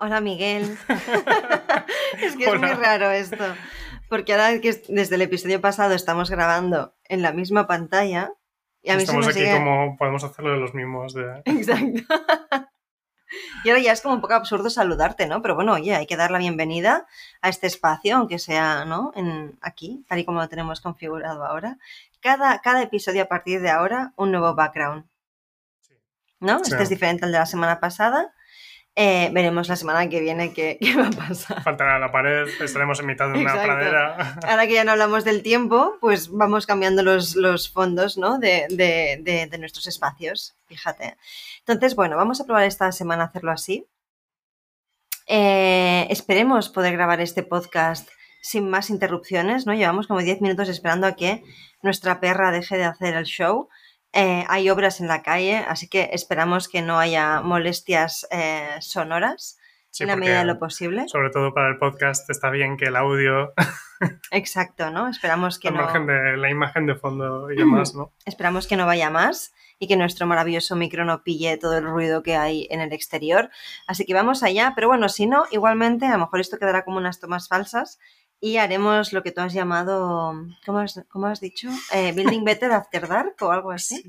Hola Miguel. es que es muy raro esto. Porque ahora que desde el episodio pasado estamos grabando en la misma pantalla. Y a mí estamos aquí como podemos hacerlo de los mismos. De... Exacto. Y ahora ya es como un poco absurdo saludarte, ¿no? Pero bueno, oye, hay que dar la bienvenida a este espacio, aunque sea, ¿no? En, aquí, tal y como lo tenemos configurado ahora. Cada, cada episodio a partir de ahora, un nuevo background. ¿No? Este es diferente al de la semana pasada. Eh, veremos la semana que viene qué, va a pasar. Faltará la pared, estaremos en mitad de una pradera. Ahora que ya no hablamos del tiempo, pues vamos cambiando los, los fondos ¿no? de, de, de, nuestros espacios, fíjate. Entonces, bueno, vamos a probar esta semana hacerlo así. Eh, esperemos poder grabar este podcast sin más interrupciones, ¿no? Llevamos como 10 minutos esperando a que nuestra perra deje de hacer el show. Eh, hay obras en la calle, así que esperamos que no haya molestias eh, sonoras en la medida de lo posible. Sobre todo para el podcast está bien que el audio. Exacto, ¿no? Esperamos que no. Margen de la imagen de fondo y demás, ¿no? Esperamos que no vaya más y que nuestro maravilloso micro no pille todo el ruido que hay en el exterior. Así que vamos allá, pero bueno, si no, igualmente, a lo mejor esto quedará como unas tomas falsas y haremos lo que tú has llamado, ¿cómo has, has dicho? Eh, Building Better After Dark o algo así.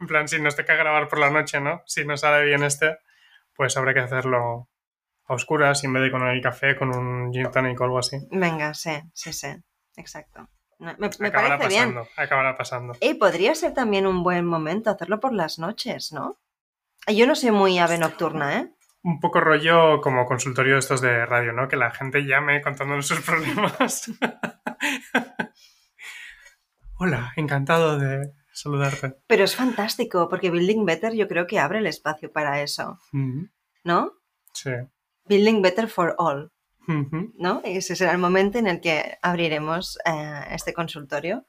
En plan, si nos toca grabar por la noche, ¿no? Si no sale bien este, pues habrá que hacerlo a oscuras y en vez de con el café, con un gin tonic o algo así. Venga, sí, sí, sí, exacto. Me, me acabará parece pasando, bien. Acabará pasando. Y podría ser también un buen momento hacerlo por las noches, ¿no? Yo no soy muy ave nocturna, ¿eh? Un poco rollo como consultorio de estos de radio, ¿no? Que la gente llame contándonos sus problemas. Hola, encantado de saludarte. Pero es fantástico, porque Building Better yo creo que abre el espacio para eso. ¿No? Sí. Building Better for All. ¿No? Ese será el momento en el que abriremos eh, este consultorio.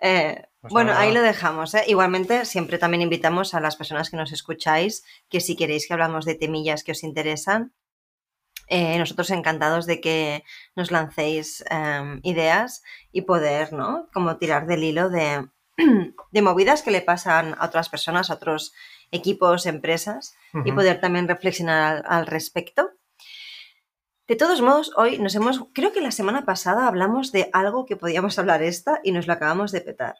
Eh, pues bueno, ahí lo dejamos. ¿eh? Igualmente, siempre también invitamos a las personas que nos escucháis que si queréis que hablamos de temillas que os interesan, eh, nosotros encantados de que nos lancéis em, ideas y poder, ¿no? Como tirar del hilo de, de, movidas que le pasan a otras personas, a otros equipos, empresas, y poder también reflexionar al respecto. De todos modos, hoy nos hemos, creo que la semana pasada hablamos de algo que podíamos hablar esta y nos lo acabamos de petar.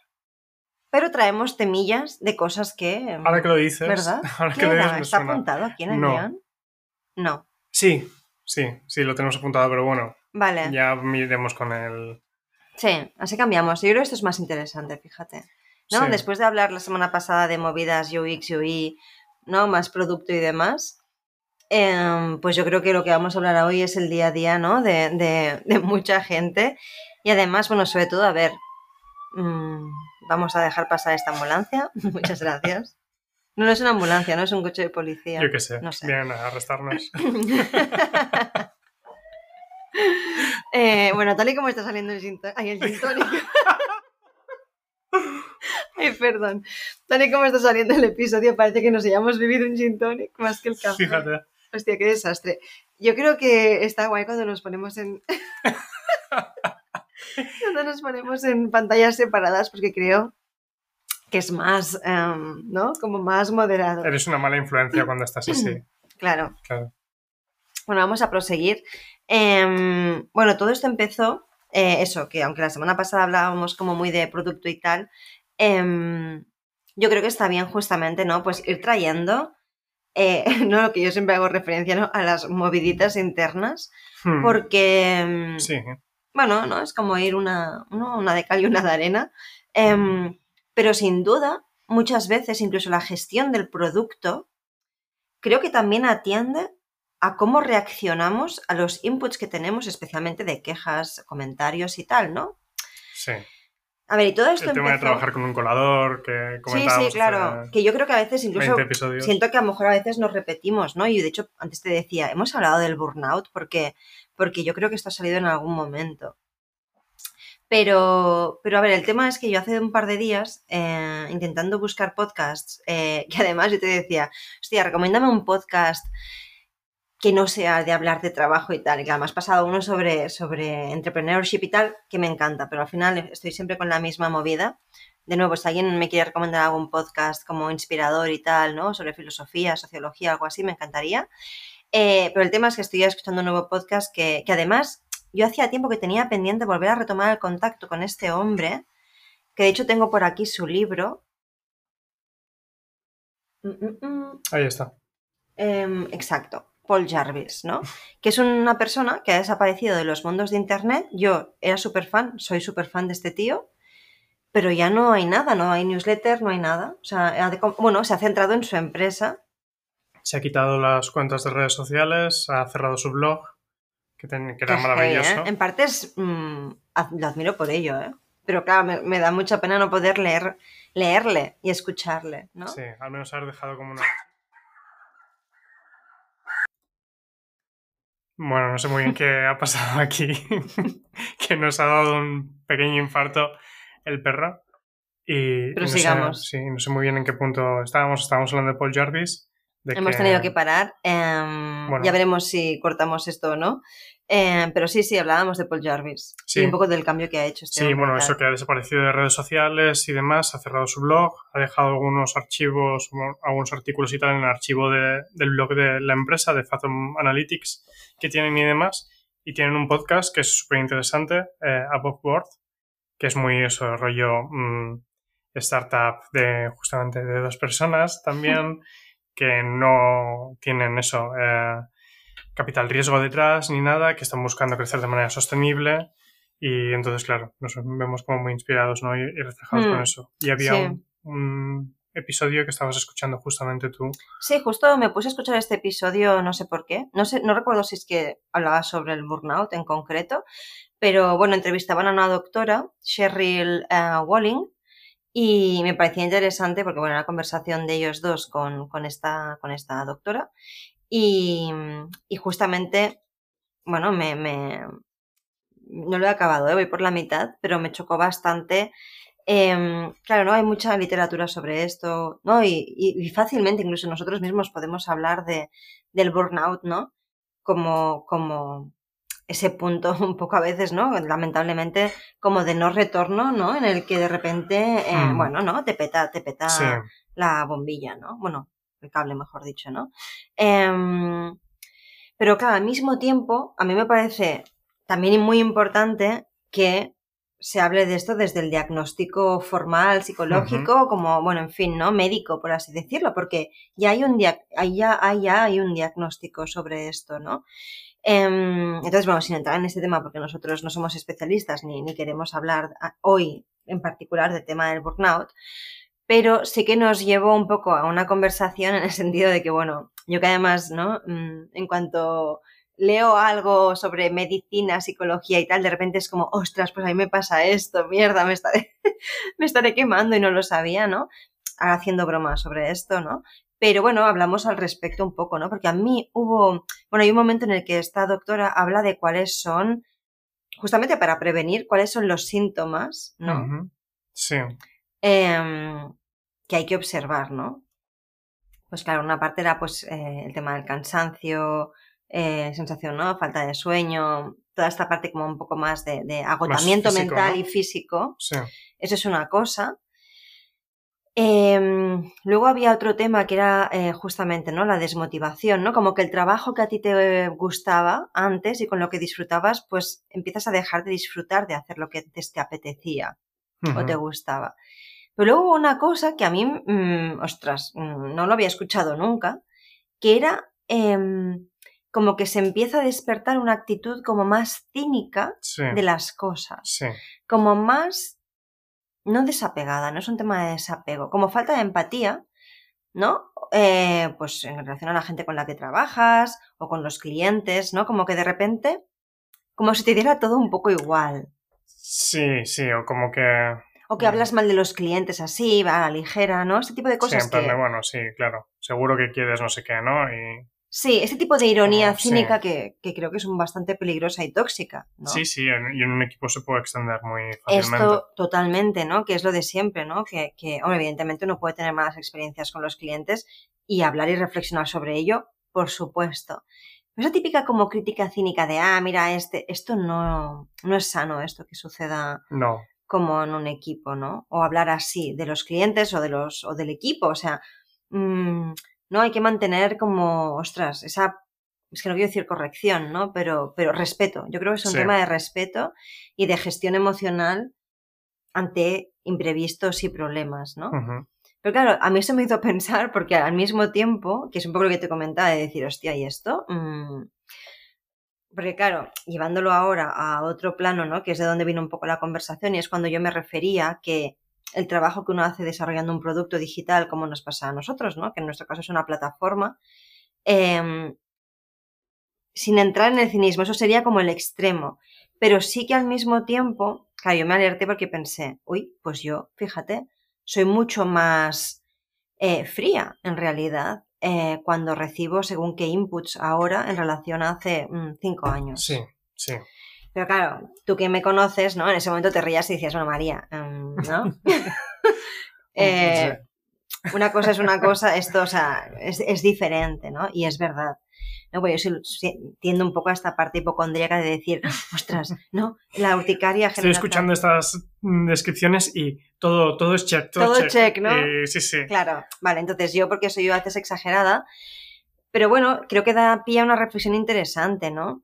Pero traemos temillas de cosas que... Ahora que lo dices. ¿Verdad? Ahora que lo dices, ¿Está apuntado aquí en el no. No. Sí, sí, sí, lo tenemos apuntado, pero bueno. Vale. Ya miremos con el... Sí, así cambiamos. Yo creo que esto es más interesante, fíjate. ¿No? Después de hablar la semana pasada de movidas UX, UI, ¿no? Más producto y demás, Em, pues yo creo que lo que vamos a hablar hoy es el día a día, ¿no? De, mucha gente. Y además, bueno, sobre todo, a ver, mm, vamos a dejar pasar esta ambulancia. Muchas gracias. No, es una ambulancia, no es un coche de policía. Yo qué sé. No sé. Vienen a arrestarnos. Eh, bueno, tal y como está saliendo el gin, Ay, el gin Ay, perdón. Tal y como está saliendo el episodio, parece que nos hayamos vivido un gin tonic más que el café. Fíjate. Hostia, qué desastre. Yo creo que está guay cuando nos ponemos en. cuando nos ponemos en pantallas separadas, porque creo que es más, em, ¿no? Como más moderado. Eres una mala influencia cuando estás así. claro. claro. Bueno, vamos a proseguir. Em, bueno, todo esto empezó, eh, eso, que aunque la semana pasada hablábamos como muy de producto y tal, em, yo creo que está bien justamente, ¿no? Pues ir trayendo eh, no lo que yo siempre hago referencia ¿no? a las moviditas internas, hmm. porque, mm, bueno, ¿no? es como ir una, una de cal y una de arena, em, pero sin duda, muchas veces incluso la gestión del producto, creo que también atiende a cómo reaccionamos a los inputs que tenemos, especialmente de quejas, comentarios y tal, ¿no? Sí. A ver, y todo esto El tema de trabajar con un colador, que Sí, sí, claro. Que yo creo que a veces incluso siento que a lo mejor a veces nos repetimos, ¿no? Y de hecho, antes te decía, hemos hablado del burnout porque, porque yo creo que esto ha salido en algún momento. Pero, pero a ver, el tema es que yo hace un par de días, eh, intentando buscar podcasts, eh, que además yo te decía, hostia, recomiéndame un podcast que no sea de hablar de trabajo y tal. Y además pasado uno sobre, sobre entrepreneurship y tal, que me encanta, pero al final estoy siempre con la misma movida. De nuevo, si alguien me quiere recomendar algún podcast como inspirador y tal, ¿no? Sobre filosofía, sociología, algo así, me encantaría. Eh, pero el tema es que estoy escuchando un nuevo podcast que, que además yo hacía tiempo que tenía pendiente volver a retomar el contacto con este hombre, que de hecho tengo por aquí su libro. Mm, mm, mm. Ahí está. Em, exacto. Paul Jarvis, ¿no? Que es una persona que ha desaparecido de los mundos de Internet. Yo era súper fan, soy súper fan de este tío, pero ya no hay nada, no hay newsletter, no hay nada. O sea, bueno, se ha centrado en su empresa. Se ha quitado las cuentas de redes sociales, ha cerrado su blog, que, era maravilloso. ¿eh? En parte mm, lo admiro por ello, ¿eh? Pero claro, me, me, da mucha pena no poder leer, leerle y escucharle, ¿no? Sí, al menos haber dejado como una Bueno, no sé muy bien qué ha pasado aquí, que nos ha dado un pequeño infarto el perro. Y, Pero sigamos. sí, no sé muy bien en qué punto estábamos. Estábamos hablando de Paul Jarvis. Hemos tenido que parar. Em, ya veremos si cortamos esto o no. Eh, pero sí, sí, hablábamos de Paul Jarvis y un poco del cambio que ha hecho. Este sí, bueno, eso que ha desaparecido de redes sociales y demás, ha cerrado su blog, ha dejado algunos archivos, algunos artículos y tal en el archivo de, del blog de la empresa, de Fathom Analytics, que tienen y demás. Y tienen un podcast que es súper interesante, eh, Above Board, que es muy eso, rollo mm, startup de justamente de dos personas también, que no tienen eso. Eh, capital riesgo detrás ni nada, que están buscando crecer de manera sostenible y entonces, claro, nos vemos como muy inspirados ¿no? y, reflejados con mm, eso. Y había un, episodio que estabas escuchando justamente tú. Sí, justo me puse a escuchar este episodio, no sé por qué, no sé, no recuerdo si es que hablaba sobre el burnout en concreto, pero bueno, entrevistaban a una doctora, Cheryl eh, Walling, y me parecía interesante porque, bueno, la conversación de ellos dos con, con, esta, con esta doctora. Y, justamente, bueno, me, me, no lo he acabado, ¿eh? voy por la mitad, pero me chocó bastante. Em, claro, ¿no? Hay mucha literatura sobre esto, ¿no? Y, y, fácilmente, incluso nosotros mismos podemos hablar de, del burnout, ¿no? Como, como ese punto un poco a veces, ¿no? Lamentablemente, como de no retorno, ¿no? En el que de repente, eh, hmm. bueno, ¿no? Te peta, te peta la bombilla, ¿no? Bueno, el cable, mejor dicho, ¿no? Em, pero claro, al mismo tiempo, a mí me parece también muy importante que se hable de esto desde el diagnóstico formal, psicológico, como, bueno, en fin, ¿no? Médico, por así decirlo, porque ya hay un, ya, ya hay un diagnóstico sobre esto, ¿no? Em, entonces, bueno, sin entrar en este tema, porque nosotros no somos especialistas ni, queremos hablar hoy en particular del tema del burnout, pero sí que nos llevó un poco a una conversación en el sentido de que, bueno, yo que además, ¿no? Mm, en cuanto leo algo sobre medicina, psicología y tal, de repente es como, ostras, pues a mí me pasa esto, mierda, me estaré, quemando y no lo sabía, ¿no? Haciendo bromas sobre esto, ¿no? Pero bueno, hablamos al respecto un poco, ¿no? Porque a mí hubo, bueno, hay un momento en el que esta doctora habla de cuáles son, justamente para prevenir, cuáles son los síntomas, ¿no? Sí. Em, que hay que observar, ¿no? Pues claro, una parte era pues eh, el tema del cansancio, eh, sensación, ¿no? Falta de sueño, toda esta parte como un poco más de, agotamiento mental y físico. Sí. Eso es una cosa. Em, luego había otro tema que era eh, justamente ¿no? la desmotivación, ¿no? Como que el trabajo que a ti te gustaba antes y con lo que disfrutabas, pues empiezas a dejar de disfrutar de hacer lo que antes te apetecía o te gustaba. Pero luego hubo una cosa que a mí, mm, ostras, mm, no lo había escuchado nunca, que era em, como que se empieza a despertar una actitud como más cínica de las cosas. Como más, no desapegada, no es un tema de desapego, como falta de empatía, ¿no? Eh, pues en relación a la gente con la que trabajas o con los clientes, ¿no? Como que de repente, como si te diera todo un poco igual. Sí, sí, o como que o que hablas mal de los clientes así, va a la ligera, ¿no? Este tipo de cosas. Sí, bueno, sí, claro. Seguro que quieres no sé qué, ¿no? Y... Sí, este tipo de ironía cínica que, creo que es bastante peligrosa y tóxica. ¿no? Sí, sí, y en un equipo se puede extender muy fácilmente. Esto totalmente, ¿no? Que es lo de siempre, ¿no? Que, que evidentemente uno puede tener malas experiencias con los clientes y hablar y reflexionar sobre ello, por supuesto. Esa típica como crítica cínica de, ah, mira, este, esto no, no es sano, esto que suceda. No como en un equipo, ¿no? O hablar así de los clientes o de los o del equipo, o sea, mm, no hay que mantener como, ostras, esa es que no quiero decir corrección, ¿no? Pero, pero respeto. Yo creo que es un tema de respeto y de gestión emocional ante imprevistos y problemas, ¿no? Pero claro, a mí eso me hizo pensar porque al mismo tiempo, que es un poco lo que te comentaba, de decir, hostia, ¿y esto? Mm, porque claro, llevándolo ahora a otro plano, ¿no? Que es de donde vino un poco la conversación y es cuando yo me refería que el trabajo que uno hace desarrollando un producto digital, como nos pasa a nosotros, ¿no? Que en nuestro caso es una plataforma, em, sin entrar en el cinismo, eso sería como el extremo. Pero sí que al mismo tiempo, claro, yo me alerté porque pensé, uy, pues yo, fíjate, soy mucho más eh, fría en realidad eh, cuando recibo según qué inputs ahora en relación a hace mm, cinco años. Sí, sí. Pero claro, tú que me conoces, ¿no? En ese momento te rías y decías, bueno, María, em, ¿no? Eh, una cosa es una cosa, esto, o sea, es, es diferente, ¿no? Y es verdad. ¿no? Pues yo entiendo un poco a esta parte hipocondríaca de decir, ostras, ¿no? La urticaria Estoy escuchando estas mm, descripciones y todo, todo es check. Todo, check, ¿no? sí, sí. Claro, vale, entonces yo, porque soy yo a veces exagerada, pero bueno, creo que da pie a una reflexión interesante, ¿no?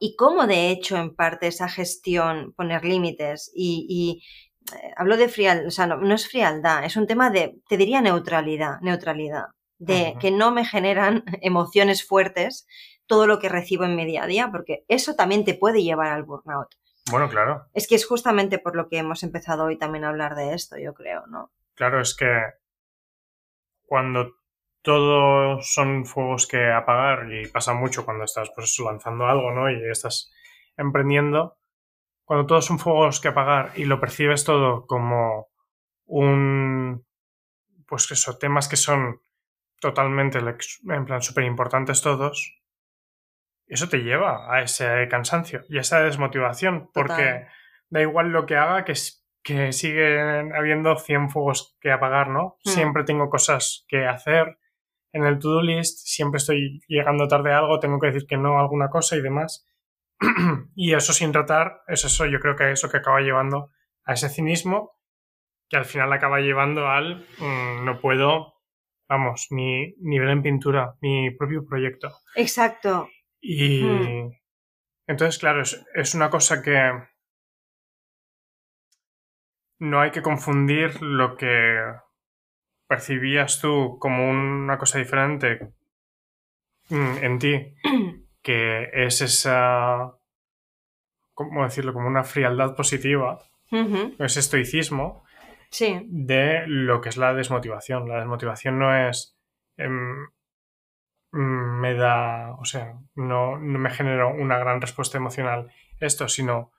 Y cómo, de hecho, en parte esa gestión, poner límites y, eh, hablo de frialdad, o sea, no, no, es frialdad, es un tema de, te diría neutralidad, neutralidad de que no me generan emociones fuertes todo lo que recibo en mi día a día, porque eso también te puede llevar al burnout. Bueno, claro. Es que es justamente por lo que hemos empezado hoy también a hablar de esto, yo creo, ¿no? Claro, es que cuando todos son fuegos que apagar y pasa mucho cuando estás pues lanzando algo, ¿no? Y estás emprendiendo, cuando todos son fuegos que apagar y lo percibes todo como un pues eso, temas que son totalmente, en plan, súper importantes todos, eso te lleva a ese cansancio y a esa desmotivación, porque da igual lo que haga, que, que siguen habiendo 100 fuegos que apagar, ¿no? Hmm. Siempre tengo cosas que hacer en el to-do list, siempre estoy llegando tarde a algo, tengo que decir que no a alguna cosa y demás. y eso sin tratar, es eso, yo creo que es eso que acaba llevando a ese cinismo, que al final acaba llevando al mm, no puedo vamos, mi nivel en pintura, mi propio proyecto. Exacto. Y hmm. entonces, claro, es, una cosa que no hay que confundir lo que percibías tú como una cosa diferente mm, en ti, que es esa, ¿cómo decirlo?, como una frialdad positiva, ese estoicismo, de lo que es la desmotivación. La desmotivación no es... Em, me da, o sea, no, no me genera una gran respuesta emocional esto, sino,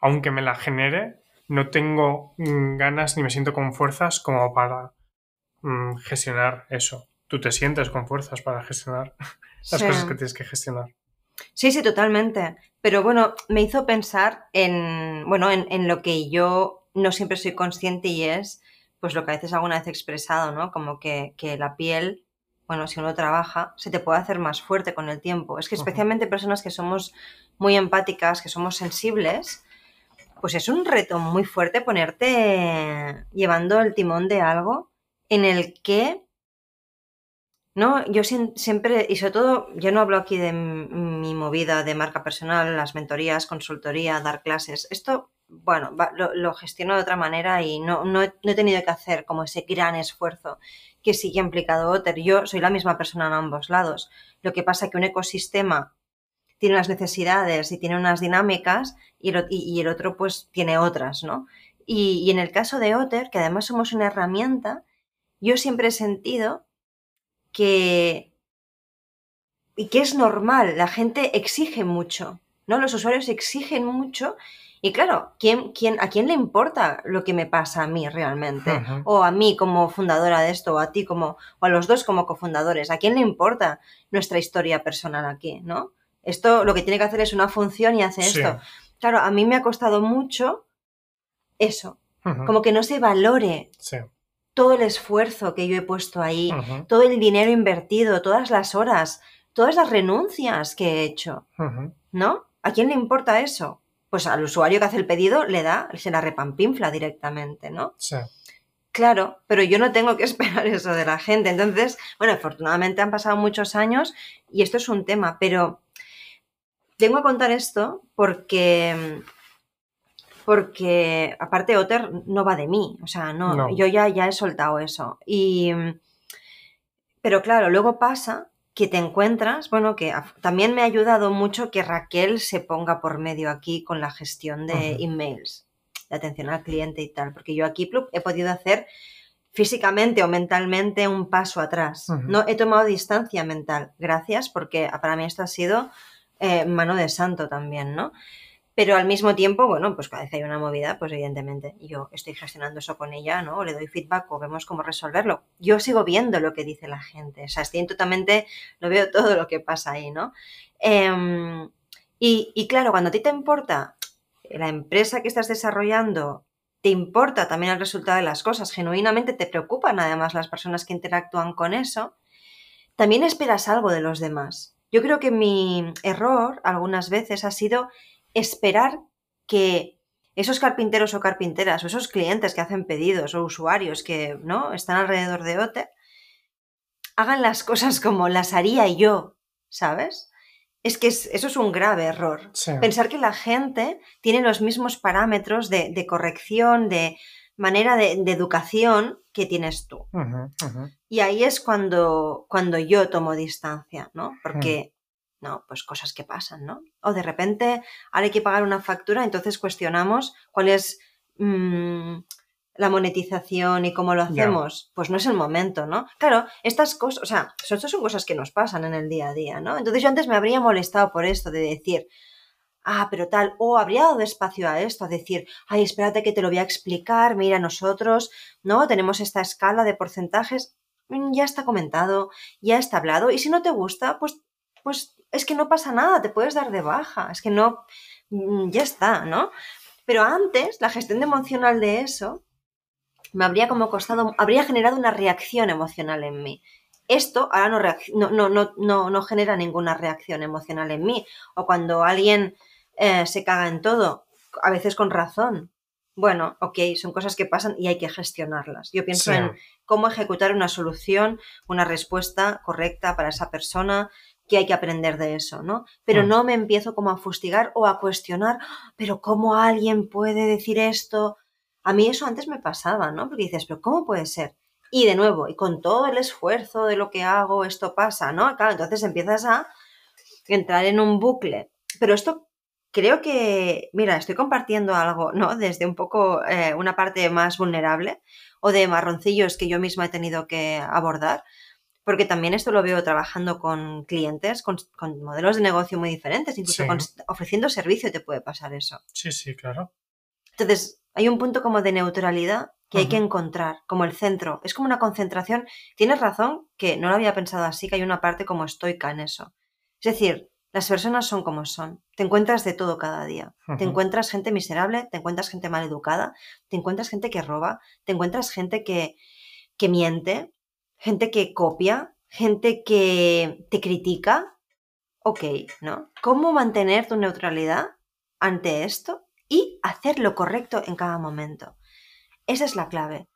aunque me la genere, no tengo mm, ganas ni me siento con fuerzas como para mm, gestionar eso. Tú te sientes con fuerzas para gestionar las cosas que tienes que gestionar. Sí, sí, totalmente. Pero bueno, me hizo pensar en, bueno, en, en lo que yo no siempre soy consciente y es pues lo que a veces alguna vez he expresado, ¿no? Como que, la piel, bueno, si uno trabaja, se te puede hacer más fuerte con el tiempo. Es que especialmente personas que somos muy empáticas, que somos sensibles, pues es un reto muy fuerte ponerte llevando el timón de algo en el que no, yo siempre, y sobre todo, yo no hablo aquí de mi movida de marca personal, las mentorías, consultoría, dar clases. Esto, bueno, lo, gestiono de otra manera y no, no, he, tenido que hacer como ese gran esfuerzo que sí ha implicado Otter. Yo soy la misma persona en ambos lados. Lo que pasa es que un ecosistema tiene unas necesidades y tiene unas dinámicas y el, otro pues tiene otras, ¿no? Y, y en el caso de Otter, que además somos una herramienta, yo siempre he sentido que, y que es normal, la gente exige mucho, ¿no? Los usuarios exigen mucho y claro, ¿quién, quién, ¿a quién le importa lo que me pasa a mí realmente? O a mí como fundadora de esto, o a ti como, o a los dos como cofundadores, ¿a quién le importa nuestra historia personal aquí, no? Esto lo que tiene que hacer es una función y hace esto. Claro, a mí me ha costado mucho eso, como que no se valore todo el esfuerzo que yo he puesto ahí, todo el dinero invertido, todas las horas, todas las renuncias que he hecho, ¿no? ¿A quién le importa eso? Pues al usuario que hace el pedido le da, se la repampinfla directamente, ¿no? Sí. Claro, pero yo no tengo que esperar eso de la gente. Entonces, bueno, afortunadamente han pasado muchos años y esto es un tema, pero tengo que contar esto porque porque aparte Otter no va de mí, o sea, no, yo ya, ya he soltado eso. Y, pero claro, luego pasa que te encuentras, bueno, que también me ha ayudado mucho que Raquel se ponga por medio aquí con la gestión de emails, de atención al cliente y tal, porque yo aquí he podido hacer físicamente o mentalmente un paso atrás. No he tomado distancia mental. Gracias, porque para mí esto ha sido eh, mano de santo también, ¿no? Pero al mismo tiempo, bueno, pues cada vez hay una movida, pues evidentemente yo estoy gestionando eso con ella, ¿no? O le doy feedback o vemos cómo resolverlo. Yo sigo viendo lo que dice la gente, o sea, estoy totalmente, lo veo todo lo que pasa ahí, ¿no? Em, y, claro, cuando a ti te importa la empresa que estás desarrollando, te importa también el resultado de las cosas, genuinamente te preocupan además las personas que interactúan con eso, también esperas algo de los demás. Yo creo que mi error algunas veces ha sido esperar que esos carpinteros o carpinteras o esos clientes que hacen pedidos o usuarios que ¿no? están alrededor de OTE hagan las cosas como las haría yo, ¿sabes? Es que eso es un grave error. Pensar que la gente tiene los mismos parámetros de, corrección, de manera de, educación que tienes tú. Y ahí es cuando, cuando yo tomo distancia, ¿no? Porque no, pues cosas que pasan, ¿no? O de repente ahora hay que pagar una factura, entonces cuestionamos cuál es mm, la monetización y cómo lo hacemos. Pues no es el momento, ¿no? Claro, estas cosas, o sea, estas son cosas que nos pasan en el día a día, ¿no? Entonces yo antes me habría molestado por esto de decir, ah, pero tal, o habría dado espacio a esto, a decir, ay, espérate que te lo voy a explicar, mira, nosotros, ¿no? Tenemos esta escala de porcentajes, mm, ya está comentado, ya está hablado, y si no te gusta, pues, pues es que no pasa nada, te puedes dar de baja, es que no, mm, ya está, ¿no? Pero antes, la gestión emocional de eso me habría como costado, habría generado una reacción emocional en mí. Esto ahora no, no, no, no, no genera ninguna reacción emocional en mí. O cuando alguien eh, se caga en todo, a veces con razón. Bueno, ok, son cosas que pasan y hay que gestionarlas. Yo pienso en cómo ejecutar una solución, una respuesta correcta para esa persona, que hay que aprender de eso, ¿no? Pero mm. no me empiezo como a fustigar o a cuestionar, pero ¿cómo alguien puede decir esto? A mí eso antes me pasaba, ¿no? Porque dices, pero ¿cómo puede ser? Y de nuevo, y con todo el esfuerzo de lo que hago, esto pasa, ¿no? Claro, entonces empiezas a entrar en un bucle. Pero esto creo que, mira, estoy compartiendo algo, ¿no? Desde un poco eh, una parte más vulnerable o de marroncillos que yo misma he tenido que abordar porque también esto lo veo trabajando con clientes, con, modelos de negocio muy diferentes, incluso ofreciendo servicio te puede pasar eso. Sí, sí, claro. Entonces, hay un punto como de neutralidad que hay que encontrar, como el centro. Es como una concentración. Tienes razón que no lo había pensado así, que hay una parte como estoica en eso. Es decir, las personas son como son. Te encuentras de todo cada día. Te encuentras gente miserable, te encuentras gente mal educada, te encuentras gente que roba, te encuentras gente que, que miente, gente que copia, gente que te critica. Ok, ¿no? ¿Cómo mantener tu neutralidad ante esto y hacer lo correcto en cada momento? Esa es la clave.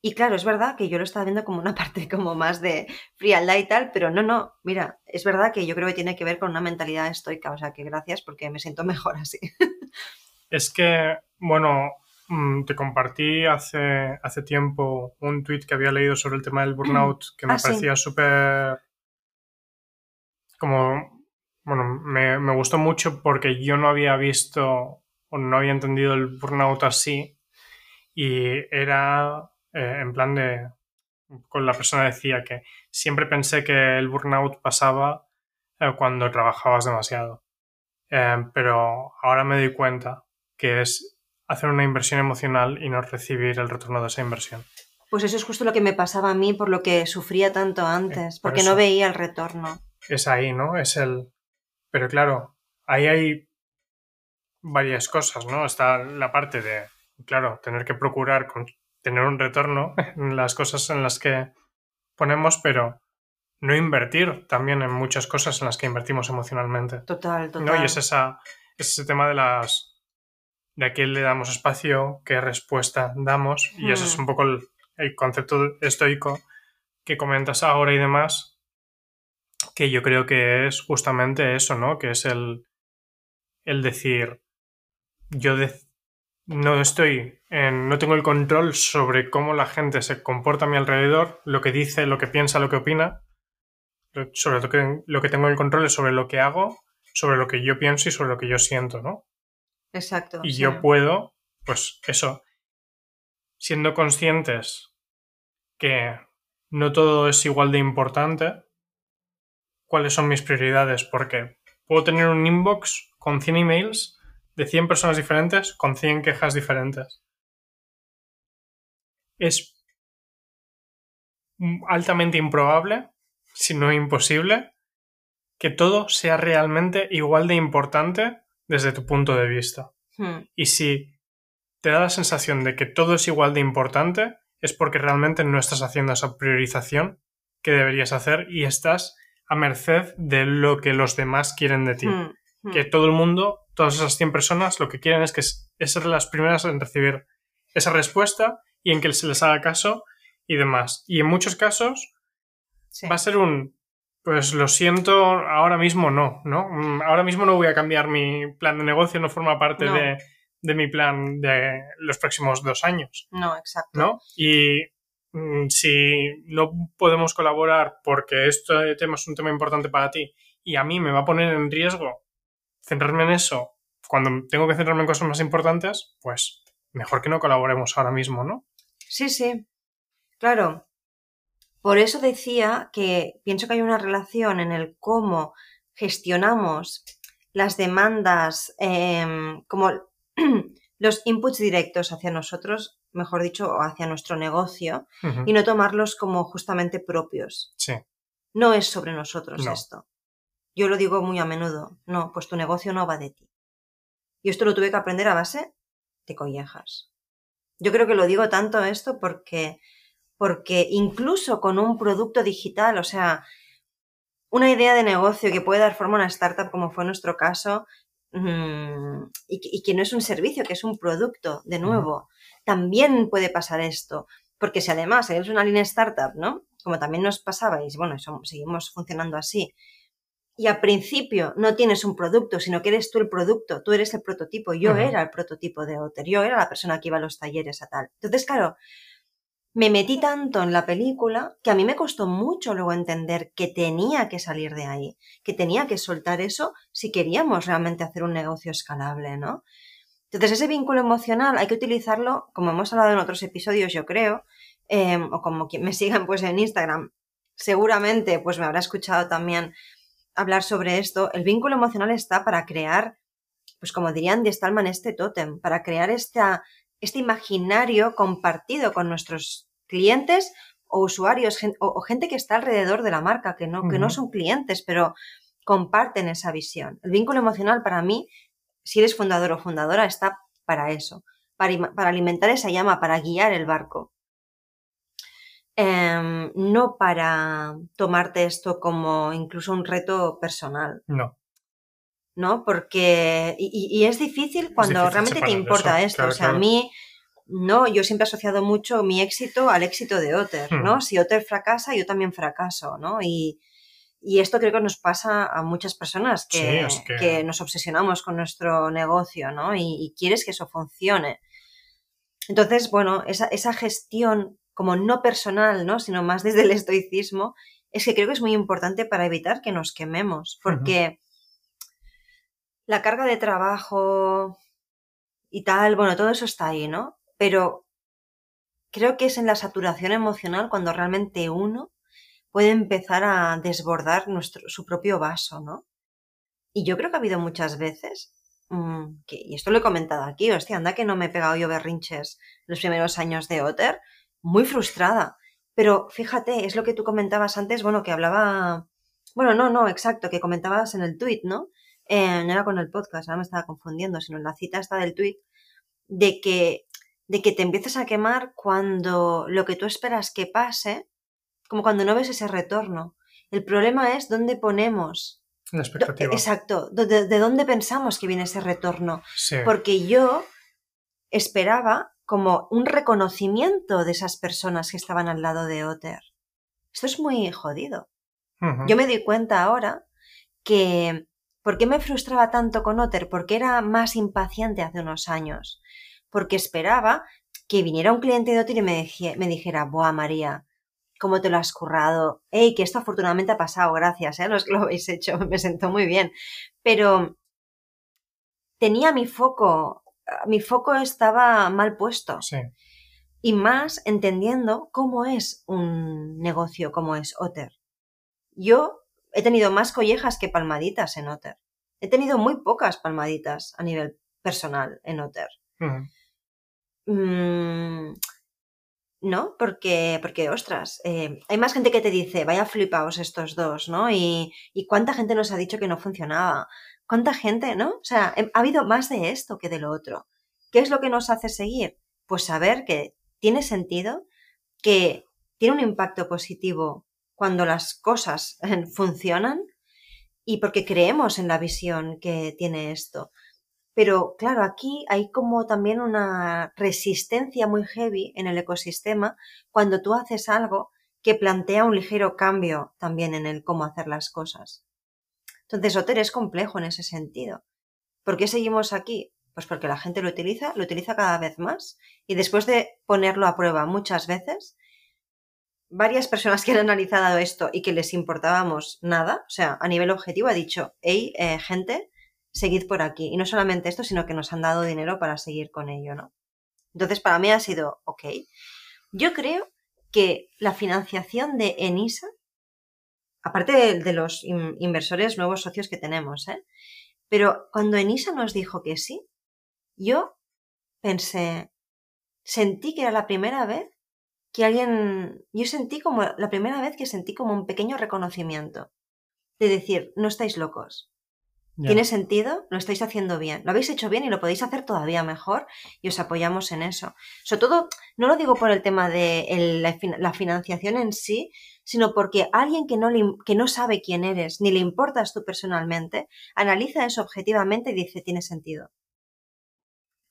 Y claro, es verdad que yo lo estaba viendo como una parte como más de frialdad y tal, pero no, no, mira, es verdad que yo creo que tiene que ver con una mentalidad estoica, o sea que gracias porque me siento mejor así. Es que, bueno, te compartí hace, hace tiempo un tweet que había leído sobre el tema del burnout que me ah, parecía súper... como... Bueno, me, me, gustó mucho porque yo no había visto o no había entendido el burnout así y era eh, en plan de... Con la persona decía que siempre pensé que el burnout pasaba eh, cuando trabajabas demasiado. Eh, pero ahora me doy cuenta que es hacer una inversión emocional y no recibir el retorno de esa inversión. Pues eso es justo lo que me pasaba a mí por lo que sufría tanto antes, porque no veía el retorno. Es ahí, ¿no? Es el... Pero claro, ahí hay varias cosas, ¿no? Está la parte de, claro, tener que procurar con, tener un retorno en las cosas en las que ponemos, pero no invertir también en muchas cosas en las que invertimos emocionalmente. Total, total. ¿no? Y es, esa, es ese tema de las de a quién le damos espacio, qué respuesta damos, y ese es hmm. un poco el concepto estoico que comentas ahora y demás, que yo creo que es justamente eso, ¿no? Que es el, el decir, yo no estoy, en, no tengo el control sobre cómo la gente se comporta a mi alrededor, lo que dice, lo que piensa, lo que opina, sobre lo que, lo que tengo el control es sobre lo que hago, sobre lo que yo pienso y sobre lo que yo siento, ¿no? Exacto. Y yo puedo, pues eso, siendo conscientes que no todo es igual de importante, cuáles son mis prioridades, porque puedo tener un inbox con 100 emails de 100 personas diferentes con 100 quejas diferentes. Es altamente improbable, si no imposible, que todo sea realmente igual de importante desde tu punto de vista. Hmm. Y si te da la sensación de que todo es igual de importante, es porque realmente no estás haciendo esa priorización que deberías hacer y estás a merced de lo que los demás quieren de ti. Hmm. Que hmm. todo el mundo todas esas 100 personas lo que quieren es que ser las primeras en recibir esa respuesta y en que se les haga caso y demás. Y en muchos casos va a ser un, pues lo siento, ahora mismo no, ¿no? Mm, ahora mismo no voy a cambiar mi plan de negocio, no forma parte de, de, mi plan de los próximos dos años. No, exacto. ¿No? Y mm, si no podemos colaborar porque este tema es un tema importante para ti y a mí me va a poner en riesgo centrarme en eso cuando tengo que centrarme en cosas más importantes, pues mejor que no colaboremos ahora mismo, ¿no? Sí, sí. Claro. Por eso decía que pienso que hay una relación en el cómo gestionamos las demandas, em, como los inputs directos hacia nosotros, mejor dicho, hacia nuestro negocio, y no tomarlos como justamente propios. Sí. No es sobre nosotros esto. Yo lo digo muy a menudo, no, pues tu negocio no va de ti. Y esto lo tuve que aprender a base de collejas. Yo creo que lo digo tanto esto porque, porque incluso con un producto digital, o sea, una idea de negocio que puede dar forma a una startup, como fue nuestro caso, mm, y, que no es un servicio, que es un producto, de nuevo, también puede pasar esto. Porque si además eres una línea startup, ¿no? Como también nos pasaba, y bueno, seguimos funcionando así, y al principio no tienes un producto, sino que eres tú el producto, tú eres el prototipo, yo era el prototipo de Otter, yo era la persona que iba a los talleres a tal. Entonces, claro, me metí tanto en la película que a mí me costó mucho luego entender que tenía que salir de ahí, que tenía que soltar eso si queríamos realmente hacer un negocio escalable, ¿no? Entonces, ese vínculo emocional hay que utilizarlo, como hemos hablado en otros episodios, yo creo, em, o como quien me sigan pues en Instagram, seguramente pues me habrá escuchado también hablar sobre esto, el vínculo emocional está para crear, pues como dirían de Stallman, este tótem, para crear esta, este imaginario compartido con nuestros clientes o usuarios o, gente que está alrededor de la marca, que no, que no son clientes, pero comparten esa visión. El vínculo emocional para mí, si eres fundador o fundadora, está para eso, para, para alimentar esa llama, para guiar el barco. Em, no para tomarte esto como incluso un reto personal. No. ¿No? Porque. Y, es difícil cuando realmente te importa esto. o sea, a mí. No, yo siempre he asociado mucho mi éxito al éxito de Otter, ¿no? Hmm. Si Otter fracasa, yo también fracaso, ¿no? Y, esto creo que nos pasa a muchas personas que, que... nos obsesionamos con nuestro negocio, ¿no? Y, y, quieres que eso funcione. Entonces, bueno, esa, esa gestión como no personal, ¿no? sino más desde el estoicismo, es que creo que es muy importante para evitar que nos quememos, porque la carga de trabajo y tal, bueno, todo eso está ahí, ¿no? Pero creo que es en la saturación emocional cuando realmente uno puede empezar a desbordar nuestro, su propio vaso, ¿no? Y yo creo que ha habido muchas veces, mm, que, y esto lo he comentado aquí, hostia, anda que no me he pegado yo berrinches los primeros años de Otter, muy frustrada. Pero fíjate, es lo que tú comentabas antes, bueno, que hablaba, bueno, no, no, exacto, que comentabas en el tweet, ¿no? Eh, no era con el podcast, ahora me estaba confundiendo, sino en la cita está del tweet, de que, de que te empieces a quemar cuando lo que tú esperas que pase, como cuando no ves ese retorno. El problema es dónde ponemos. La expectativa. Exacto, de, de, dónde pensamos que viene ese retorno. Porque yo esperaba como un reconocimiento de esas personas que estaban al lado de Otter. Esto es muy jodido. Yo me di cuenta ahora que ¿por qué me frustraba tanto con Otter? Porque era más impaciente hace unos años. Porque esperaba que viniera un cliente de Otter y me, me dijera, Buah, María, ¿cómo te lo has currado? Ey, que esto afortunadamente ha pasado, gracias, ¿eh? Los que lo habéis hecho, me sentó muy bien. Pero tenía mi foco, mi foco estaba mal puesto. Sí. Y más entendiendo cómo es un negocio como es Otter. Yo he tenido más collejas que palmaditas en Otter. He tenido muy pocas palmaditas a nivel personal en Otter. Mm, ¿No? Porque, porque ostras, eh, hay más gente que te dice, vaya flipaos estos dos, ¿no? Y, y cuánta gente nos ha dicho que no funcionaba. ¿Cuánta gente, no? O sea, ha habido más de esto que de lo otro. ¿Qué es lo que nos hace seguir? Pues saber que tiene sentido, que tiene un impacto positivo cuando las cosas funcionan y porque creemos en la visión que tiene esto. Pero claro, aquí hay como también una resistencia muy heavy en el ecosistema cuando tú haces algo que plantea un ligero cambio también en el cómo hacer las cosas. Entonces, Otter es complejo en ese sentido. ¿Por qué seguimos aquí? Pues porque la gente lo utiliza, lo utiliza cada vez más y después de ponerlo a prueba muchas veces, varias personas que han analizado esto y que les importábamos nada, o sea, a nivel objetivo ha dicho, hey, eh, gente, seguid por aquí. Y no solamente esto, sino que nos han dado dinero para seguir con ello, ¿no? Entonces, para mí ha sido, ok. Yo creo que la financiación de ENISA, aparte de, los inversores nuevos socios que tenemos, ¿eh? Pero cuando ENISA nos dijo que sí, yo pensé, sentí que era la primera vez que alguien, yo sentí como, la primera vez que sentí como un pequeño reconocimiento de decir, no estáis locos. Tiene sentido, lo estáis haciendo bien. Lo habéis hecho bien y lo podéis hacer todavía mejor y os apoyamos en eso. Sobre todo, no lo digo por el tema de la, financiación en sí, sino porque alguien que no, que no sabe quién eres ni le importas tú personalmente, analiza eso objetivamente y dice, tiene sentido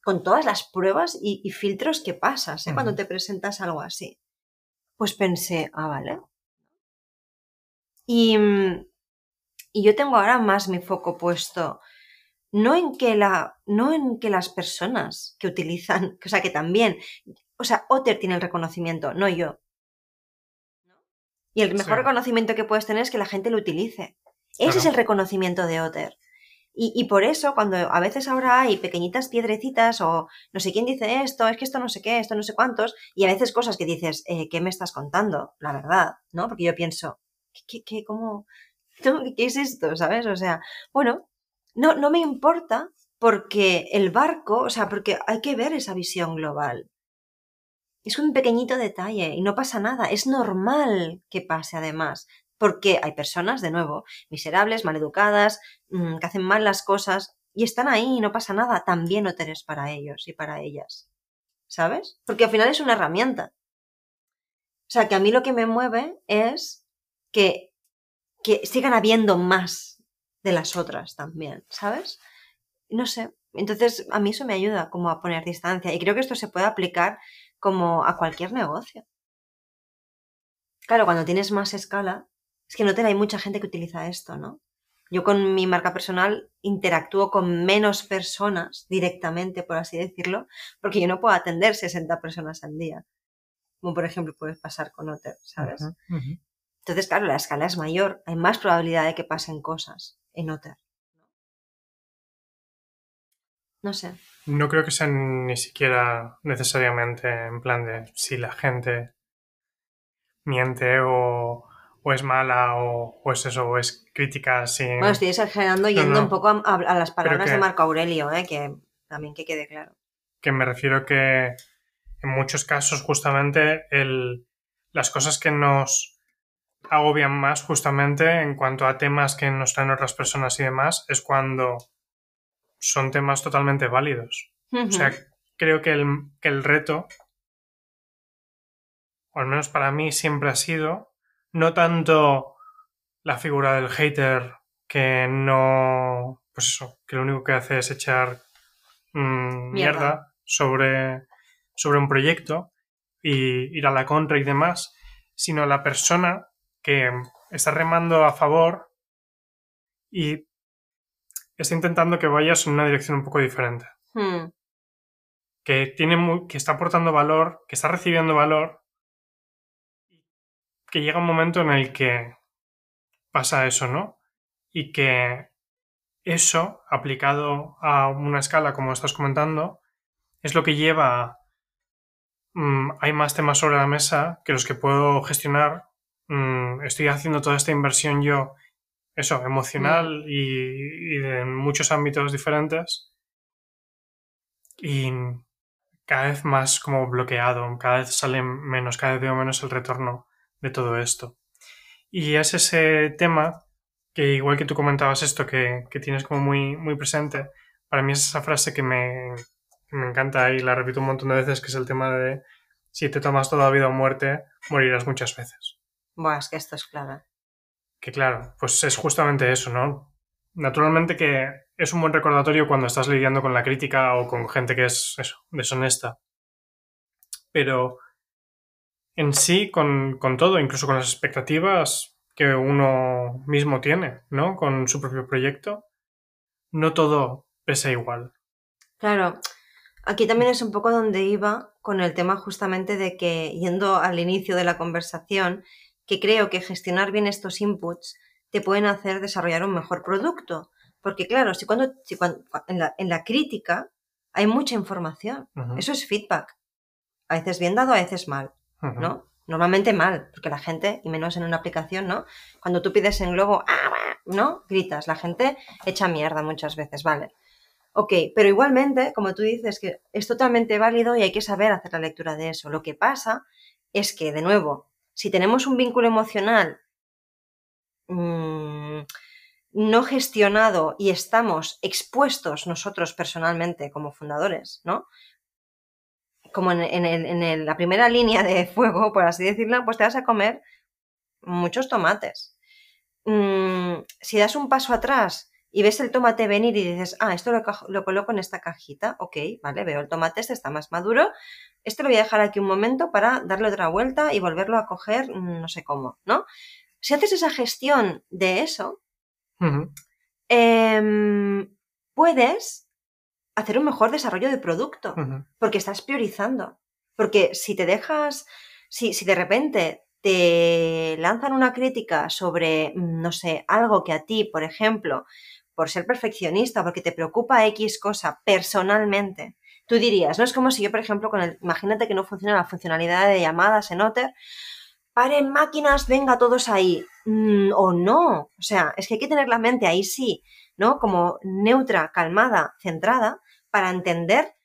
con todas las pruebas y, filtros que pasas ¿eh? cuando te presentas algo así. Pues pensé, ah, vale. Y, y, yo tengo ahora más mi foco puesto no en que la no en que las personas que utilizan, o sea, que también, o sea, Otter tiene el reconocimiento, no yo. Y el mejor reconocimiento que puedes tener es que la gente lo utilice. Ese es el reconocimiento de Otter. Y, por eso, cuando a veces ahora hay pequeñitas piedrecitas o no sé quién dice esto, es que esto no sé qué, esto no sé cuántos, y a veces cosas que dices, eh, ¿qué me estás contando? La verdad, ¿no? Porque yo pienso, ¿qué, qué, cómo, qué es esto? ¿Sabes? O sea, bueno, no, no me importa porque el barco, o sea, porque hay que ver esa visión global. Es un pequeñito detalle y no pasa nada. Es normal que pase además porque hay personas, de nuevo, miserables, maleducadas, mm, que hacen mal las cosas y están ahí y no pasa nada. También no tenés para ellos y para ellas. ¿Sabes? Porque al final es una herramienta. O sea, que a mí lo que me mueve es que, que sigan habiendo más de las otras también, ¿sabes? No sé. Entonces, a mí eso me ayuda como a poner distancia. Y creo que esto se puede aplicar como a cualquier negocio. Claro, cuando tienes más escala, es que no te hay mucha gente que utiliza esto, ¿no? Yo con mi marca personal interactúo con menos personas directamente, por así decirlo, porque yo no puedo atender 60 personas al día, como por ejemplo puede pasar con Otter, ¿sabes? Entonces, claro, la escala es mayor, hay más probabilidad de que pasen cosas en Otter. No sé. No creo que sea ni siquiera necesariamente en plan de si la gente miente o o es mala o, es eso, o es crítica sin... Bueno, estoy exagerando yendo un poco a, las palabras de Marco Aurelio, ¿eh? que también que quede claro. Que me refiero que en muchos casos justamente el, las cosas que nos agobian más justamente en cuanto a temas que nos traen otras personas y demás es cuando son temas totalmente válidos. O sea, creo que el, que el reto, o al menos para mí, siempre ha sido no tanto la figura del hater que no, pues eso, que lo único que hace es echar mm, mierda. sobre, sobre un proyecto y ir a la contra y demás, sino la persona que está remando a favor y está intentando que vayas en una dirección un poco diferente. Hmm. Que, tiene que está aportando valor, que está recibiendo valor, que llega un momento en el que pasa eso, ¿no? Y que eso, aplicado a una escala como estás comentando, es lo que lleva mm, hay más temas sobre la mesa que los que puedo gestionar. Mm, estoy haciendo toda esta inversión yo, eso, emocional mm. y, y de muchos ámbitos diferentes. Y cada vez más como bloqueado, cada vez sale menos, cada vez veo menos el retorno de todo esto. Y es ese tema que igual que tú comentabas esto, que, tienes como muy, muy presente, para mí es esa frase que me, me encanta y la repito un montón de veces, que es el tema de si te tomas toda vida o muerte, morirás muchas veces. Buah, es que esto es claro. Que claro, pues es justamente eso, ¿no? Naturalmente que es un buen recordatorio cuando estás lidiando con la crítica o con gente que es eso, deshonesta. Pero en sí, con, con todo, incluso con las expectativas, que uno mismo tiene, ¿no? Con su propio proyecto, no todo pesa igual. Claro, aquí también es un poco donde iba con el tema justamente de que, yendo al inicio de la conversación, que creo que gestionar bien estos inputs te pueden hacer desarrollar un mejor producto. Porque claro, si cuando, si cuando en, la, en, la, crítica hay mucha información, eso es feedback. A veces bien dado, a veces mal, ¿no? Normalmente mal, porque la gente, y menos en una aplicación, ¿no? Cuando tú pides en Globo, ¡ah, ¿no? Gritas, la gente echa mierda muchas veces, ¿vale? Ok, pero igualmente, como tú dices, que es totalmente válido y hay que saber hacer la lectura de eso. Lo que pasa es que, de nuevo, si tenemos un vínculo emocional mmm, no gestionado y estamos expuestos nosotros personalmente como fundadores, ¿no? Como en, la primera línea de fuego, por así decirlo, pues te vas a comer muchos tomates. Mm, si das un paso atrás y ves el tomate venir y dices, ah, esto lo, coloco en esta cajita, ok, vale, veo el tomate, este está más maduro, este lo voy a dejar aquí un momento para darle otra vuelta y volverlo a coger, mm, no sé cómo, ¿no? Si haces esa gestión de eso, em, puedes hacer un mejor desarrollo de producto, porque estás priorizando. Porque si te dejas, si, si de repente te lanzan una crítica sobre, mm, no sé, algo que a ti, por ejemplo, por ser perfeccionista, porque te preocupa X cosa personalmente, tú dirías, no es como si yo, por ejemplo, con el, imagínate que no funciona la funcionalidad de llamadas en Otter, paren máquinas, venga todos ahí. Mm, o no, o sea, es que hay que tener la mente ahí sí, ¿no? Como neutra, calmada, centrada, para entender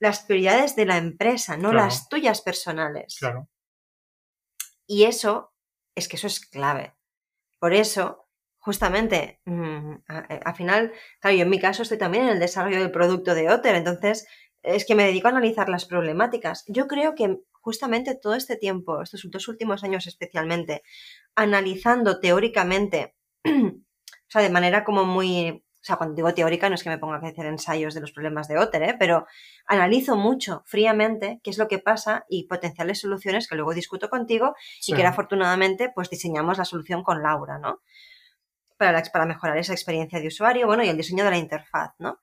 las prioridades de la empresa, no las tuyas personales. Claro. Y eso, es que eso es clave. Por eso, justamente, mm, eh, al final, claro, yo en mi caso estoy también en el desarrollo del producto de Otter, entonces es que me dedico a analizar las problemáticas. Yo creo que justamente todo este tiempo, estos dos últimos años especialmente, analizando teóricamente, o sea, de manera como muy sea, cuando digo teórica no es que me ponga a hacer ensayos de los problemas de Otter, ¿eh? pero analizo mucho fríamente qué es lo que pasa y potenciales soluciones que luego discuto contigo y que afortunadamente pues diseñamos la solución con Laura, ¿no? Para, para mejorar esa experiencia de usuario, bueno, y el diseño de la interfaz, ¿no?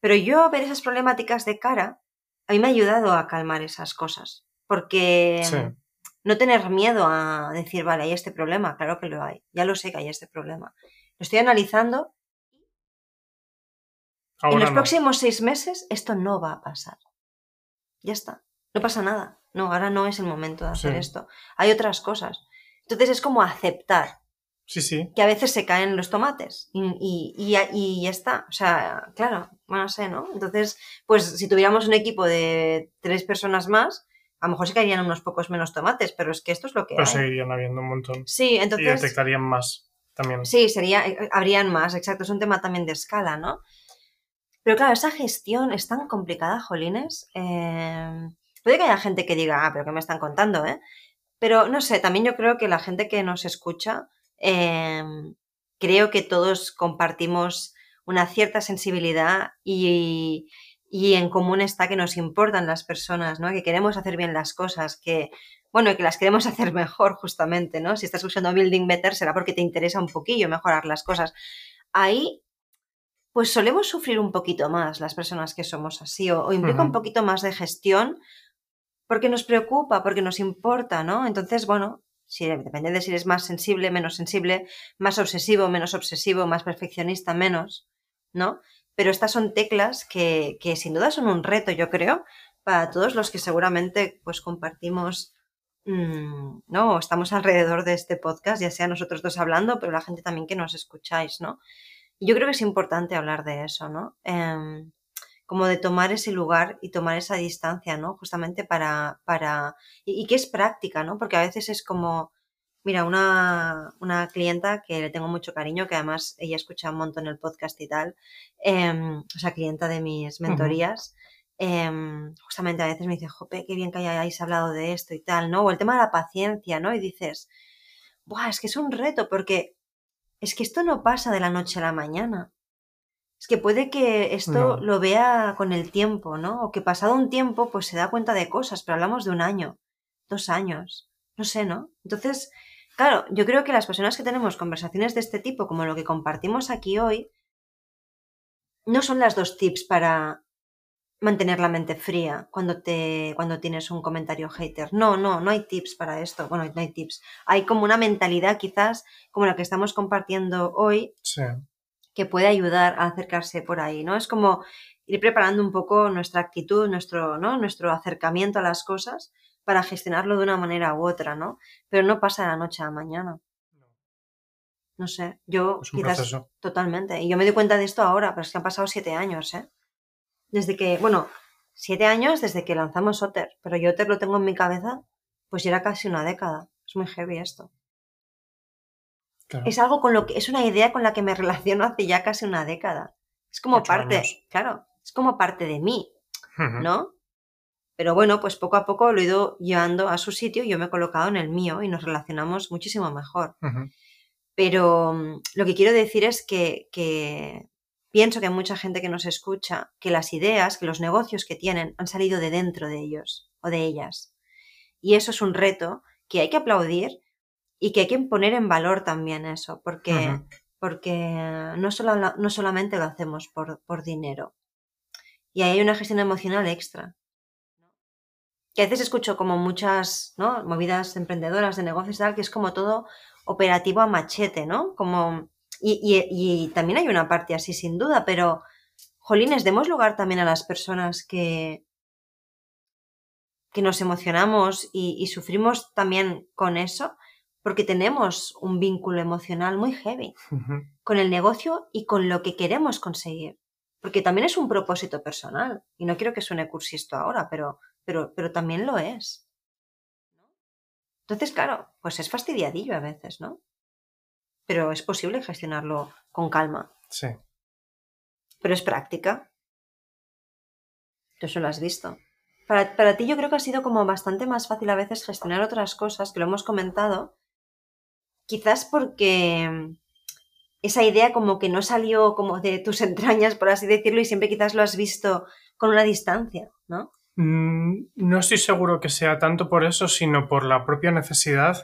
Pero yo ver esas problemáticas de cara, a mí me ha ayudado a calmar esas cosas, porque no tener miedo a decir, vale, hay este problema, claro que lo hay, ya lo sé que hay este problema. Lo estoy analizando en los próximos seis meses esto no va a pasar. Ya está. No pasa nada. No, ahora no es el momento de hacer esto. Hay otras cosas. Entonces es como aceptar. Sí, sí. Que a veces se caen los tomates y, y, y, ya está. O sea, claro, bueno, no sé, ¿no? Entonces, pues si tuviéramos un equipo de tres personas más, a lo mejor se caerían unos pocos menos tomates, pero es que esto es lo que pero seguirían habiendo un montón. Sí, entonces... Y detectarían más también. Sí, sería, eh, habrían más, exacto. Es un tema también de escala, ¿no? Pero claro, esa gestión es tan complicada, Jolines. Eh, puede que haya gente que diga, ah, pero ¿qué me están contando? Eh? Pero no sé, también yo creo que la gente que nos escucha, em, creo que todos compartimos una cierta sensibilidad y, y en común está que nos importan las personas, ¿no? Que queremos hacer bien las cosas, que, bueno, que las queremos hacer mejor justamente, ¿no? Si estás usando Building Better será porque te interesa un poquillo mejorar las cosas. Ahí, pues solemos sufrir un poquito más las personas que somos así, o, implica un poquito más de gestión, porque nos preocupa, porque nos importa, ¿no? Entonces, bueno, si, depende de si eres más sensible, menos sensible, más obsesivo, menos obsesivo, más perfeccionista, menos, ¿no? pero estas son teclas que, sin duda son un reto, yo creo, para todos los que seguramente pues compartimos, mm, ¿no? Estamos alrededor de este podcast, ya sea nosotros dos hablando, pero la gente también que nos escucháis, ¿no? Yo creo que es importante hablar de eso, ¿no? Em, como de tomar ese lugar y tomar esa distancia, ¿no? Justamente para, para, y, y que es práctica, ¿no? Porque a veces es como, Mira, una, una, clienta que le tengo mucho cariño, que además ella escucha un montón el podcast y tal, em, o sea, clienta de mis mentorías, em, justamente a veces me dice, jope, qué bien que hayáis hablado de esto y tal, ¿no? O el tema de la paciencia, ¿no? Y dices, Buah, es que es un reto porque es que esto no pasa de la noche a la mañana. Es que puede que esto lo vea con el tiempo, ¿no? O que pasado un tiempo, pues se da cuenta de cosas, pero hablamos de un año, dos años, no sé, ¿no? Entonces, Claro, yo creo que las personas que tenemos conversaciones de este tipo, como lo que compartimos aquí hoy, no son las dos tips para mantener la mente fría cuando te cuando tienes un comentario hater. No, no, no hay tips para esto. Bueno, no hay tips. Hay como una mentalidad quizás como la que estamos compartiendo hoy que puede ayudar a acercarse por ahí, ¿no? Es como ir preparando un poco nuestra actitud, nuestro, ¿no? nuestro acercamiento a las cosas para gestionarlo de una manera u otra, ¿no? Pero no pasa de la noche a la mañana. No sé, yo quizás totalmente. Y yo me doy cuenta de esto ahora, pero es que han pasado siete años, ¿eh? Desde que, bueno, siete años desde que lanzamos Otter, pero yo Otter lo tengo en mi cabeza, pues ya era casi una década. Es muy heavy esto. Es algo con lo que, es una idea con la que me relaciono hace ya casi una década. Es como parte, claro, es como parte de mí, ¿no? Pero bueno, pues poco a poco lo he ido llevando a su sitio y yo me he colocado en el mío y nos relacionamos muchísimo mejor. Pero mm, lo que quiero decir es que, que, pienso que hay mucha gente que nos escucha, que las ideas, que los negocios que tienen han salido de dentro de ellos o de ellas. Y eso es un reto que hay que aplaudir y que hay que poner en valor también eso, porque, porque no, solo, no solamente lo hacemos por, por dinero. Y hay una gestión emocional extra que a veces escucho como muchas ¿no? movidas emprendedoras de negocios y tal, que es como todo operativo a machete, ¿no? Como, y, también hay una parte así sin duda, pero, jolines, demos lugar también a las personas que, que nos emocionamos y, sufrimos también con eso, porque tenemos un vínculo emocional muy heavy con el negocio y con lo que queremos conseguir. Porque también es un propósito personal. Y no quiero que suene cursi esto ahora, pero pero, pero también lo es. Entonces, claro, pues es fastidiadillo a veces, ¿no? Pero es posible gestionarlo con calma. Sí. Pero es práctica. Tú eso lo has visto. Para, para, ti yo creo que ha sido como bastante más fácil a veces gestionar otras cosas, que lo hemos comentado, quizás porque esa idea como que no salió como de tus entrañas, por así decirlo, y siempre quizás lo has visto con una distancia, ¿no? Mm, no estoy seguro que sea tanto por eso, sino por la propia necesidad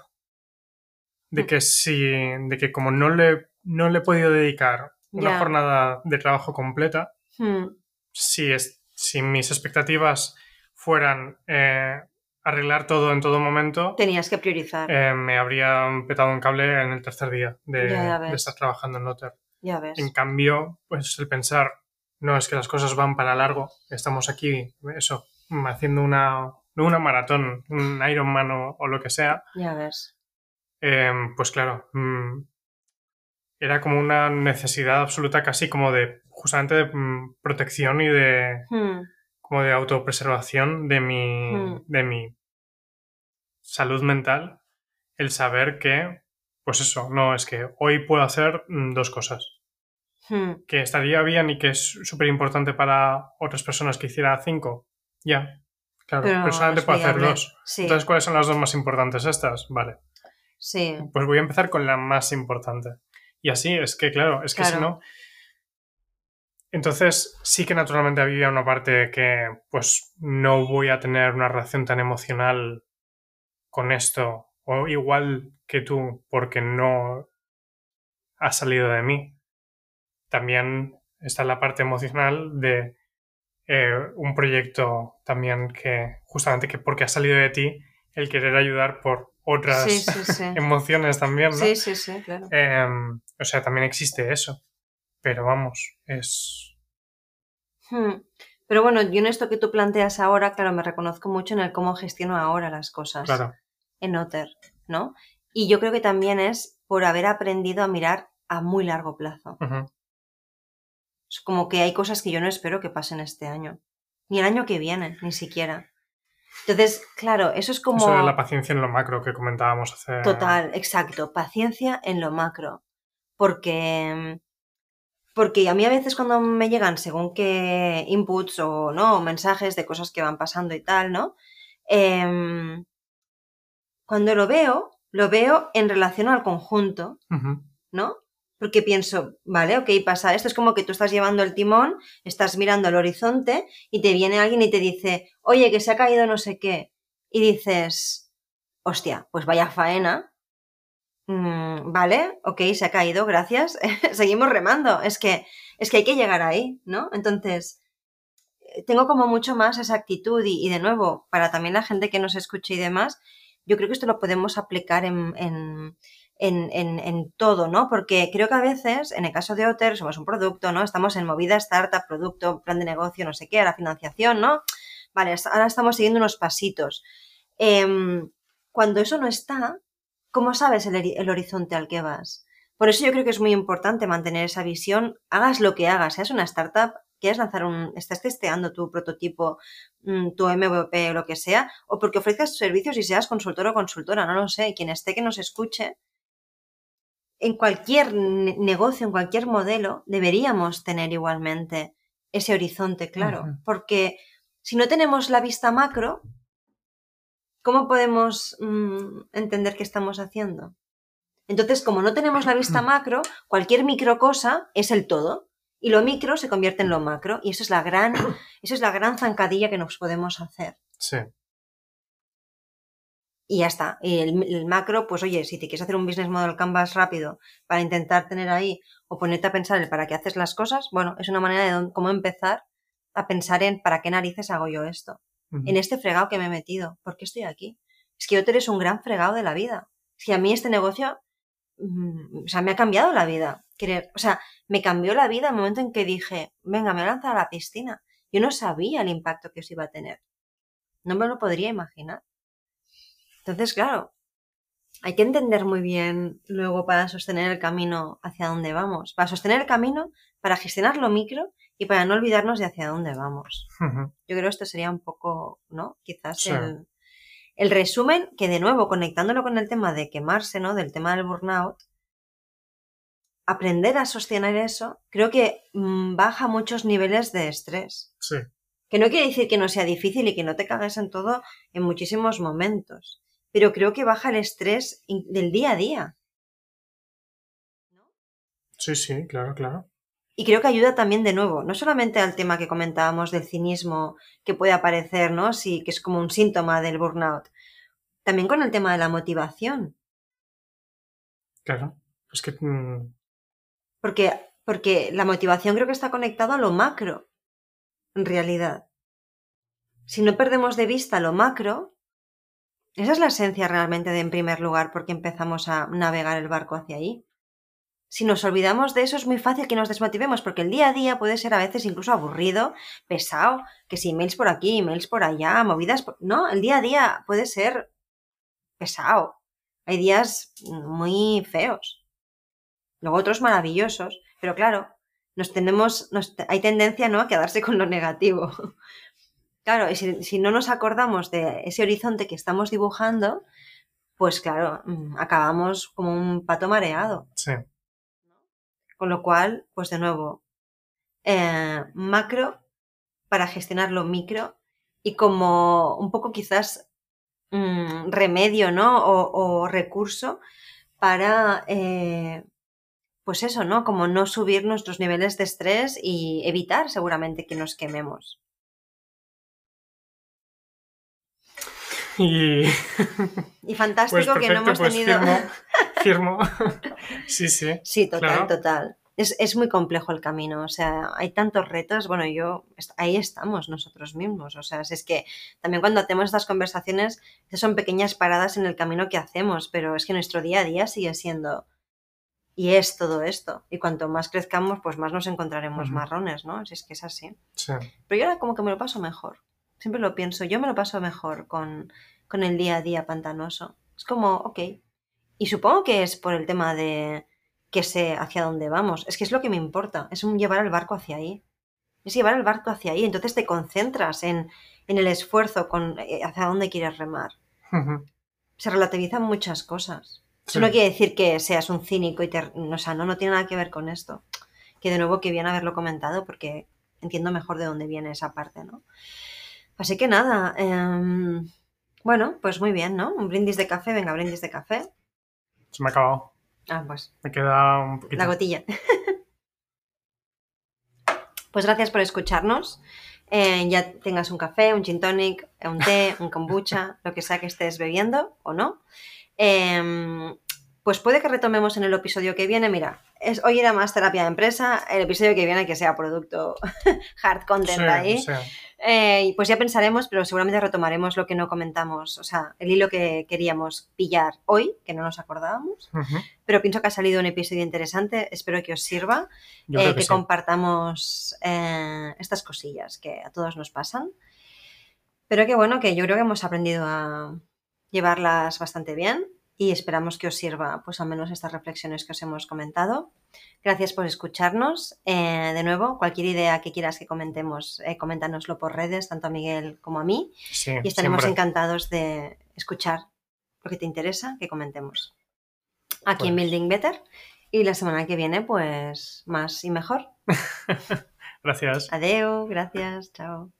de mm. que si, de que como no le, no le he podido dedicar una jornada de trabajo completa, hmm. si, es, si mis expectativas fueran eh, arreglar todo en todo momento, tenías que priorizar. Eh, me habría petado un cable en el tercer día de, de estar trabajando en Noter. Ya ves. En cambio, pues el pensar, no es que las cosas van para largo, estamos aquí, eso, haciendo una, una maratón, un Ironman o, o lo que sea. Ya ves. Em, pues claro, mm, era como una necesidad absoluta casi como de justamente de mm, protección y de hmm. como de autopreservación de mi, hmm. de mi salud mental el saber que pues eso, no es que hoy puedo hacer mm, dos cosas hmm. que estaría bien y que es súper importante para otras personas que hiciera cinco ya. Claro, pero, personalmente puedo hacer dos. Entonces, ¿cuáles son las dos más importantes estas? Vale. Sí. Pues voy a empezar con la más importante. Y así es que, claro, es que si no. Entonces, sí que naturalmente había una parte que, pues, no voy a tener una relación tan emocional con esto, o igual que tú, porque no ha salido de mí. También está la parte emocional de eh, un proyecto también que, justamente que porque ha salido de ti, el querer ayudar por otras emociones también, ¿no? Sí, sí, sí, claro. Em, o sea, también existe eso. Pero vamos, es... Hmm. Pero bueno, yo en esto que tú planteas ahora, claro, me reconozco mucho en el cómo gestiono ahora las cosas. Claro. En Otter, ¿no? Y yo creo que también es por haber aprendido a mirar a muy largo plazo. Es como que hay cosas que yo no espero que pasen este año. Ni el año que viene, ni siquiera. Entonces, claro, eso es como... Eso la paciencia en lo macro que comentábamos hace... Total, exacto, paciencia en lo macro. Porque... Porque a mí a veces cuando me llegan según qué inputs o no, mensajes de cosas que van pasando y tal, ¿no? Em, cuando lo veo, lo veo en relación al conjunto, ¿no? Porque pienso, vale, ok, pasa esto, es como que tú estás llevando el timón, estás mirando al horizonte y te viene alguien y te dice, oye, que se ha caído no sé qué. Y dices, hostia, pues vaya faena. Mm, vale, ok, se ha caído, gracias. Seguimos remando. Es que, es que hay que llegar ahí, ¿no? Entonces, tengo como mucho más esa actitud y, de nuevo, para también la gente que nos escuche y demás, yo creo que esto lo podemos aplicar en, todo, ¿no? Porque creo que a veces, en el caso de Otter, somos un producto, ¿no? Estamos en movida, startup, producto, plan de negocio, no sé qué, a la financiación, ¿no? Vale, ahora estamos siguiendo unos pasitos. Em, cuando eso no está, ¿cómo sabes el, horizonte al que vas? Por eso yo creo que es muy importante mantener esa visión, hagas lo que hagas, seas una startup, quieres lanzar un, estás testeando tu prototipo, mm, tu MVP o lo que sea, o porque ofrezcas servicios y seas consultor o consultora, no lo sé, quien esté que nos escuche, en cualquier negocio, en cualquier modelo, deberíamos tener igualmente ese horizonte claro, porque si no tenemos la vista macro, ¿cómo podemos mm, entender qué estamos haciendo? Entonces, como no tenemos la vista macro, cualquier micro cosa es el todo y lo micro se convierte en lo macro y eso es la gran, eso es la gran zancadilla que nos podemos hacer. Sí y ya está. Y el, macro, pues oye, si te quieres hacer un business model canvas rápido para intentar tener ahí o ponerte a pensar el para qué haces las cosas, bueno, es una manera de cómo empezar a pensar en para qué narices hago yo esto. En este fregado que me he metido. ¿Por qué estoy aquí? Es que yo eres un gran fregado de la vida. Si a mí este negocio, mm, o sea, me ha cambiado la vida. o sea, me cambió la vida el momento en que dije, venga, me voy a lanzar a la piscina. Yo no sabía el impacto que eso iba a tener. No me lo podría imaginar. Entonces, claro, hay que entender muy bien luego para sostener el camino hacia dónde vamos. Para sostener el camino, para gestionar lo micro y para no olvidarnos de hacia dónde vamos. Yo creo que esto sería un poco, ¿no? Quizás el, el, resumen que de nuevo, conectándolo con el tema de quemarse, ¿no? Del tema del burnout, aprender a sostener eso, creo que mm, baja muchos niveles de estrés. Sí. Que no quiere decir que no sea difícil y que no te cagues en todo en muchísimos momentos pero creo que baja el estrés del día a día. Sí, sí, claro, claro. Y creo que ayuda también de nuevo, no solamente al tema que comentábamos del cinismo que puede aparecer, ¿no? Sí, que es como un síntoma del burnout. También con el tema de la motivación. Claro, es que... Mm, porque, porque la motivación creo que está conectada a lo macro, en realidad. Si no perdemos de vista lo macro, esa es la esencia realmente de en primer lugar porque empezamos a navegar el barco hacia ahí. Si nos olvidamos de eso es muy fácil que nos desmotivemos porque el día a día puede ser a veces incluso aburrido, pesado, que si emails por aquí, emails por allá, movidas... No, el día a día puede ser pesado. Hay días muy feos. Luego otros maravillosos. Pero claro, nos tenemos, hay tendencia ¿no? a quedarse con lo negativo. Claro, y si, no nos acordamos de ese horizonte que estamos dibujando, pues claro, mm, acabamos como un pato mareado. Sí. Con lo cual, pues de nuevo, eh, macro para gestionar lo micro y como un poco quizás mm, remedio, ¿no? O, recurso para, eh, pues eso, ¿no? Como no subir nuestros niveles de estrés y evitar seguramente que nos quememos. Y, y fantástico pues que no hemos pues tenido. Firmo, sí, sí. Sí, total, total. Es, es, muy complejo el camino, o sea, hay tantos retos, bueno, yo, ahí estamos nosotros mismos, o sea, es que también cuando hacemos estas conversaciones, son pequeñas paradas en el camino que hacemos, pero es que nuestro día a día sigue siendo, y es todo esto, y cuanto más crezcamos, pues más nos encontraremos marrones, ¿no? Si es que es así. Sí. Pero yo ahora como que me lo paso mejor, siempre lo pienso, yo me lo paso mejor con, con el día a día pantanoso, es como, ok, y supongo que es por el tema de que sé hacia dónde vamos. Es que es lo que me importa, es un llevar el barco hacia ahí. Es llevar el barco hacia ahí. Entonces te concentras en, en el esfuerzo con eh, hacia dónde quieres remar. Se relativizan muchas cosas. Eso no quiere decir que seas un cínico y te... O sea, no, no tiene nada que ver con esto. Que de nuevo que bien haberlo comentado porque entiendo mejor de dónde viene esa parte, ¿no? Así que nada, em, bueno, pues muy bien, ¿no? Un brindis de café, venga, brindis de café. Se me ha acabado. Ah, pues. Me queda un poquito. La gotilla. pues gracias por escucharnos. Eh, ya tengas un café, un gin tonic, un té, un kombucha, lo que sea que estés bebiendo o no. Eh, pues puede que retomemos en el episodio que viene. Mira, es, hoy era más terapia de empresa, el episodio que viene que sea producto hard content ahí. Eh, pues ya pensaremos, pero seguramente retomaremos lo que no comentamos, o sea, el hilo que queríamos pillar hoy, que no nos acordábamos. Pero pienso que ha salido un episodio interesante, espero que os sirva, eh, que, compartamos eh, estas cosillas que a todos nos pasan. Pero que bueno, que yo creo que hemos aprendido a llevarlas bastante bien y esperamos que os sirva pues al menos estas reflexiones que os hemos comentado. Gracias por escucharnos. Eh, de nuevo, cualquier idea que quieras que comentemos, eh, coméntanoslo por redes, tanto a Miguel como a mí. y estaremos encantados de escuchar lo que te interesa que comentemos. Aquí en pues Building Better. Y la semana que viene, pues más y mejor. gracias. Adeu, gracias, chao.